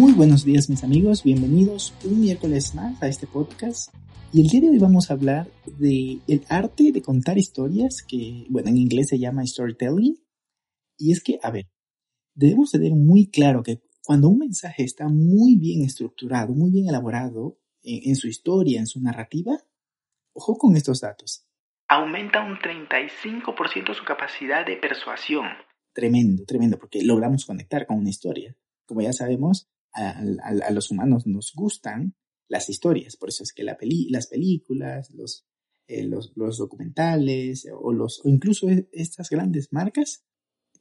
Muy buenos días mis amigos, bienvenidos un miércoles más a este podcast. Y el día de hoy vamos a hablar de el arte de contar historias, que bueno, en inglés se llama storytelling. Y es que, a ver, debemos tener muy claro que cuando un mensaje está muy bien estructurado, muy bien elaborado en, en su historia, en su narrativa, ojo con estos datos. Aumenta un 35% su capacidad de persuasión. Tremendo, tremendo, porque logramos conectar con una historia como ya sabemos, a, los humanos nos gustan las historias, por eso es que la las películas, los, eh, los, documentales o, los, o incluso e, estas grandes marcas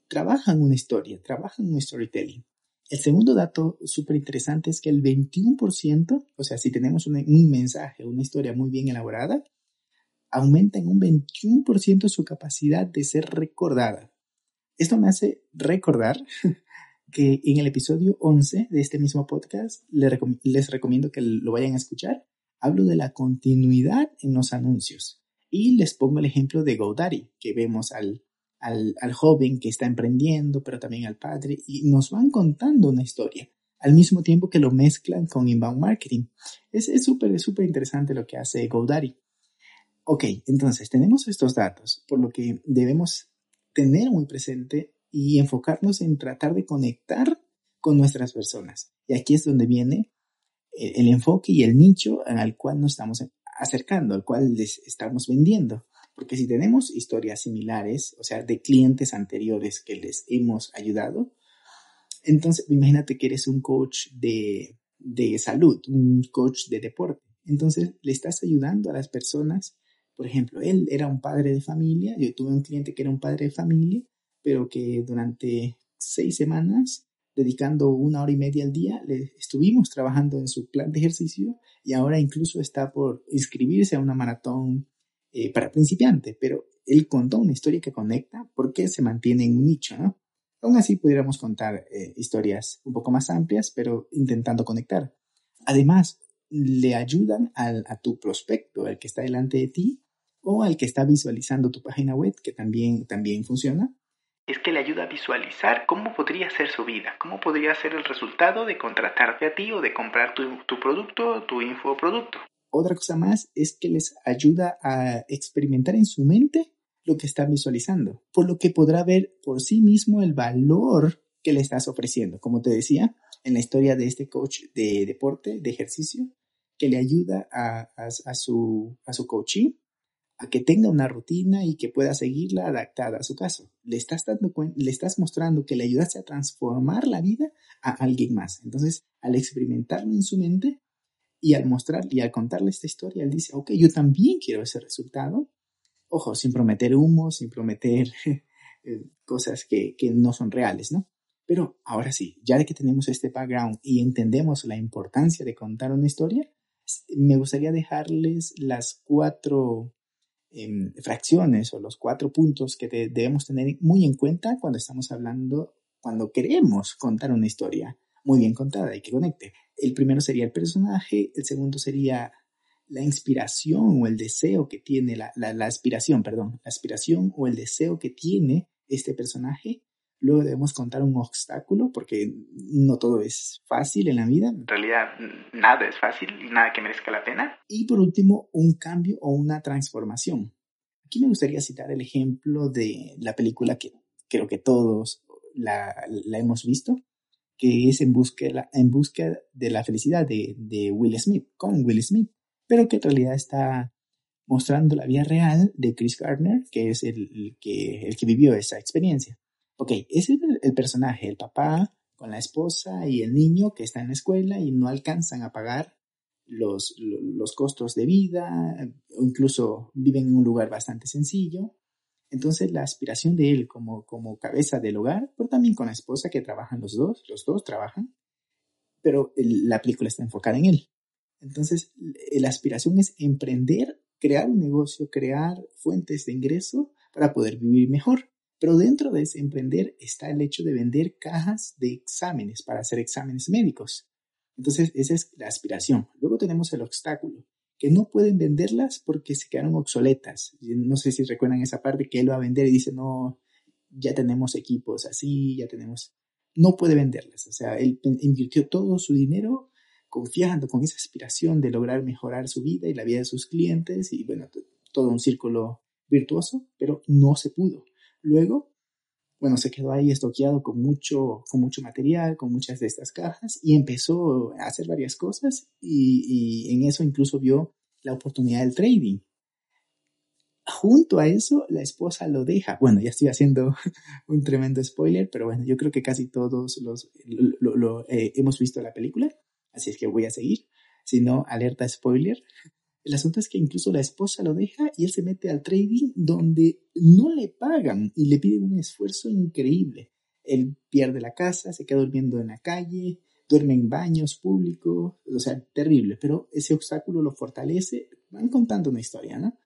trabajan una historia, trabajan un storytelling. El segundo dato súper interesante es que el 21%, o sea, si tenemos un, un mensaje, una historia muy bien elaborada, aumenta en un 21% su capacidad de ser recordada. Esto me hace recordar que en el episodio 11 de este mismo podcast les, recomiendo que lo vayan a escuchar. Hablo de la continuidad en los anuncios y les pongo el ejemplo de GoDaddy, que vemos al, al, joven que está emprendiendo, pero también al padre, y nos van contando una historia al mismo tiempo que lo mezclan con inbound marketing. Es súper, súper interesante lo que hace GoDaddy. Ok, entonces tenemos estos datos, por lo que debemos tener muy presente y enfocarnos en tratar de conectar con nuestras personas. Y aquí es donde viene eh, el enfoque y el nicho al cual nos estamos acercando, al cual les estamos vendiendo. Porque si tenemos historias similares, o sea, de clientes anteriores que les hemos ayudado, entonces imagínate que eres un coach de, de salud, un coach de deporte. Entonces le estás ayudando a las personas. Por ejemplo, él era un padre de familia, yo tuve un cliente que era un padre de familia pero que durante seis semanas, dedicando una hora y media al día, le estuvimos trabajando en su plan de ejercicio y ahora incluso está por inscribirse a una maratón eh, para principiante, pero él contó una historia que conecta porque se mantiene en un nicho, ¿no? Aún así pudiéramos contar eh, historias un poco más amplias, pero intentando conectar. Además, le ayudan al, a tu prospecto, al que está delante de ti, o al que está visualizando tu página web, que también, también funciona, es que le ayuda a visualizar cómo podría ser su vida, cómo podría ser el resultado de contratarte a ti o de comprar tu, tu producto, tu infoproducto. Otra cosa más es que les ayuda a experimentar en su mente lo que están visualizando, por lo que podrá ver por sí mismo el valor que le estás ofreciendo. Como te decía, en la historia de este coach de deporte, de ejercicio, que le ayuda a, a, su, a su a que tenga una rutina y que pueda seguirla adaptada a su caso. Le estás, dando le estás mostrando que le ayudaste a transformar la vida a alguien más. Entonces, al experimentarlo en su mente y al mostrar y al contarle esta historia, él dice, ok, yo también quiero ese resultado. Ojo, sin prometer humo, sin prometer eh, cosas que, no son reales, ¿no? Pero ahora sí, ya de que tenemos este background y entendemos la importancia de contar una historia, me gustaría dejarles las cuatro Em, fracciones o los cuatro puntos que debemos tener muy en cuenta cuando estamos hablando, cuando queremos contar una historia muy bien contada y que conecte. El primero sería el personaje, el segundo sería la inspiración o el deseo que tiene, la, aspiración, perdón, la aspiración o el deseo que tiene este personaje. Luego debemos contar un obstáculo porque no todo es fácil en la vida. En realidad, nada es fácil y nada que merezca la pena. Y por último, un cambio o una transformación. Aquí me gustaría citar el ejemplo de la película que creo que todos la, hemos visto, que es en búsqueda, en búsqueda de la felicidad de, de Will Smith, con Will Smith, pero que en realidad está mostrando la vida real de Chris Gardner, que es el, que, el que vivió esa experiencia. Ok, ese es el, personaje, el papá con la esposa y el niño que está en la escuela y no alcanzan a pagar los, los costos de vida, o incluso viven en un lugar bastante sencillo. Entonces la aspiración de él como, como cabeza del hogar, pero también con la esposa que trabajan los dos, los dos trabajan, pero la película está enfocada en él. Entonces, la aspiración es emprender, crear un negocio, crear fuentes de ingreso para poder vivir mejor. Pero dentro de ese emprender está el hecho de vender cajas de exámenes para hacer exámenes médicos. Entonces, esa es la aspiración. Luego tenemos el obstáculo, que no pueden venderlas porque se quedaron obsoletas. No sé si recuerdan esa parte que él va a vender y dice, no, ya tenemos equipos así, ya tenemos... No puede venderlas. O sea, él invirtió todo su dinero confiando con esa aspiración de lograr mejorar su vida y la vida de sus clientes y bueno, todo un círculo virtuoso, pero no se pudo. Luego, bueno, se quedó ahí estoqueado con mucho, con mucho material, con muchas de estas cajas y empezó a hacer varias cosas y, en eso incluso vio la oportunidad del trading. Junto a eso, la esposa lo deja. Bueno, ya estoy haciendo un tremendo spoiler, pero bueno, yo creo que casi todos los lo, lo, eh, hemos visto la película, así es que voy a seguir. Si no, alerta spoiler. El asunto es que incluso la esposa lo deja y él se mete al trading donde no le pagan y le piden un esfuerzo increíble. Él pierde la casa, se queda durmiendo en la calle, duerme en baños públicos, o sea, terrible, pero ese obstáculo lo fortalece. Van contando una historia, ¿no?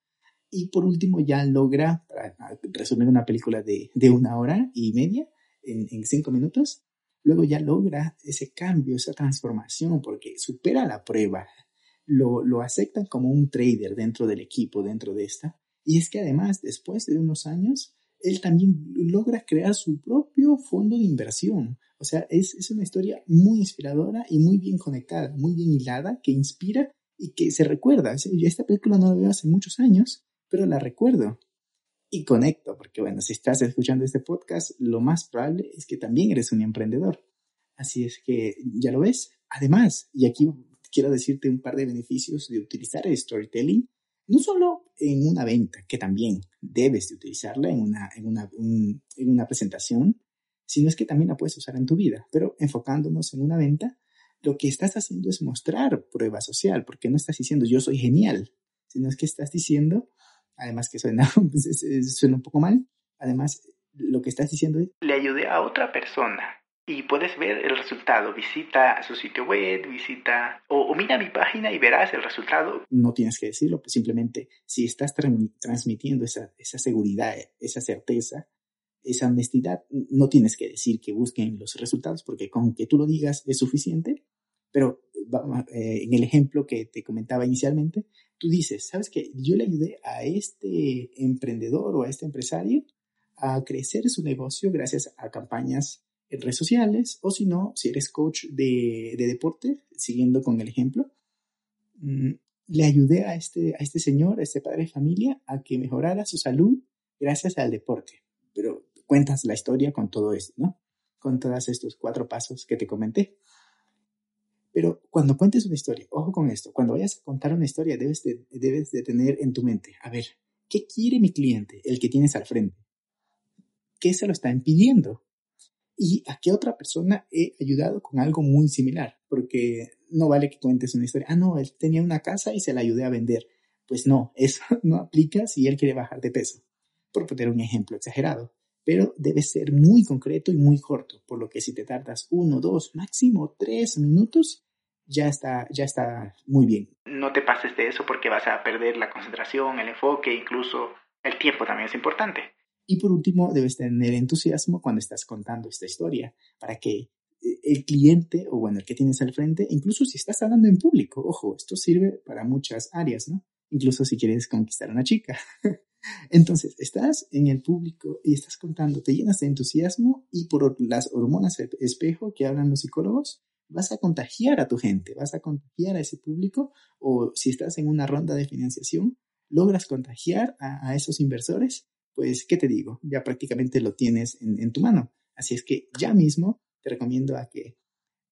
Y por último ya logra, para resumir una película de, de una hora y media, en cinco minutos, luego ya logra ese cambio, esa transformación, porque supera la prueba, lo, lo aceptan como un trader dentro del equipo, dentro de esta. Y es que además, después de unos años, él también logra crear su propio fondo de inversión. O sea, es, es, una historia muy inspiradora y muy bien conectada, muy bien hilada, que inspira y que se recuerda. Yo esta película no la veo hace muchos años, pero la recuerdo. Y conecto, porque bueno, si estás escuchando este podcast, lo más probable es que también eres un emprendedor. Así es que, ya lo ves. Además, y aquí quiero decirte un par de beneficios de utilizar el storytelling, no solo en una venta, que también debes de utilizarla en una, en una, en una presentación, sino es que también la puedes usar en tu vida. Pero enfocándonos en una venta, lo que estás haciendo es mostrar prueba social, porque no estás diciendo yo soy genial, sino es que estás diciendo, además que suena, pues, suena un poco mal, además lo que estás diciendo es, le ayudé a otra persona y puedes ver el resultado. Visita su sitio web, visita o, mira mi página y verás el resultado. No tienes que decirlo, pues simplemente si estás transmitiendo esa, seguridad, esa certeza, esa honestidad, no tienes que decir que busquen los resultados porque con que tú lo digas es suficiente. Pero eh, en el ejemplo que te comentaba inicialmente, tú dices, ¿sabes qué? Yo le ayudé a este emprendedor o a este empresario a crecer su negocio gracias a campañas en redes sociales o si no, si eres coach de, deporte, siguiendo con el ejemplo, mm, le ayudé a este, a este señor, a este padre de familia, a que mejorara su salud gracias al deporte. Pero cuentas la historia con todo esto, ¿no? Con todos estos cuatro pasos que te comenté. Pero cuando cuentes una historia, ojo con esto, cuando vayas a contar una historia debes debes de tener en tu mente, a ver, ¿qué quiere mi cliente, el que tienes al frente? ¿Qué se lo está impidiendo? Y a qué otra persona he ayudado con algo muy similar, porque no vale que cuentes una historia, ah, no, él tenía una casa y se la ayudé a vender. Pues no, eso no aplica si él quiere bajar de peso, por poner un ejemplo exagerado, pero debe ser muy concreto y muy corto, por lo que si te tardas uno, dos, máximo tres minutos, ya está, ya está muy bien. No te pases de eso porque vas a perder la concentración, el enfoque, incluso el tiempo también es importante. Y por último, debes tener entusiasmo cuando estás contando esta historia, para que eh, el cliente, o bueno, el que tienes al frente, incluso si estás hablando en público, ojo, esto sirve para muchas áreas, ¿no? Incluso si quieres conquistar a una chica. Entonces, estás en el público y estás contando, te llenas de entusiasmo y por las hormonas espejo que hablan los psicólogos, vas a contagiar a tu gente, vas a contagiar a ese público o si estás en una ronda de financiación, logras contagiar a esos inversores pues, ¿qué te digo? Ya prácticamente lo tienes en, tu mano. Así es que ya mismo te recomiendo a que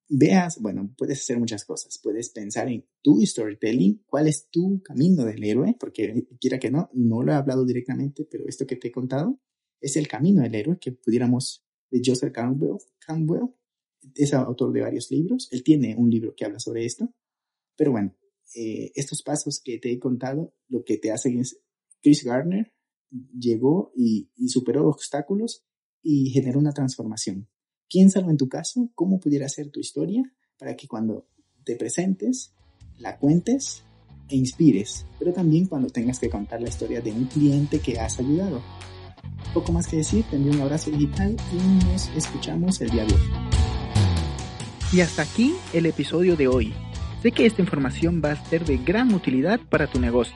veas, bueno, puedes hacer muchas cosas. Puedes pensar en tu storytelling, cuál es tu camino del héroe, porque quiera que no, no lo he hablado directamente, pero esto que te he contado es el camino del héroe que pudiéramos, de Joseph Campbell, Campbell es autor de varios libros, él tiene un libro que habla sobre esto, pero bueno, eh, estos pasos que te he contado, lo que te hacen es Chris Gardner, llegó y, superó obstáculos y generó una transformación. Piénsalo en tu caso, cómo pudiera ser tu historia para que cuando te presentes la cuentes e inspires, pero también cuando tengas que contar la historia de un cliente que has ayudado. Poco más que decir, te envío un abrazo digital y nos escuchamos el día de hoy. Y hasta aquí el episodio de hoy. Sé que esta información va a ser de gran utilidad para tu negocio,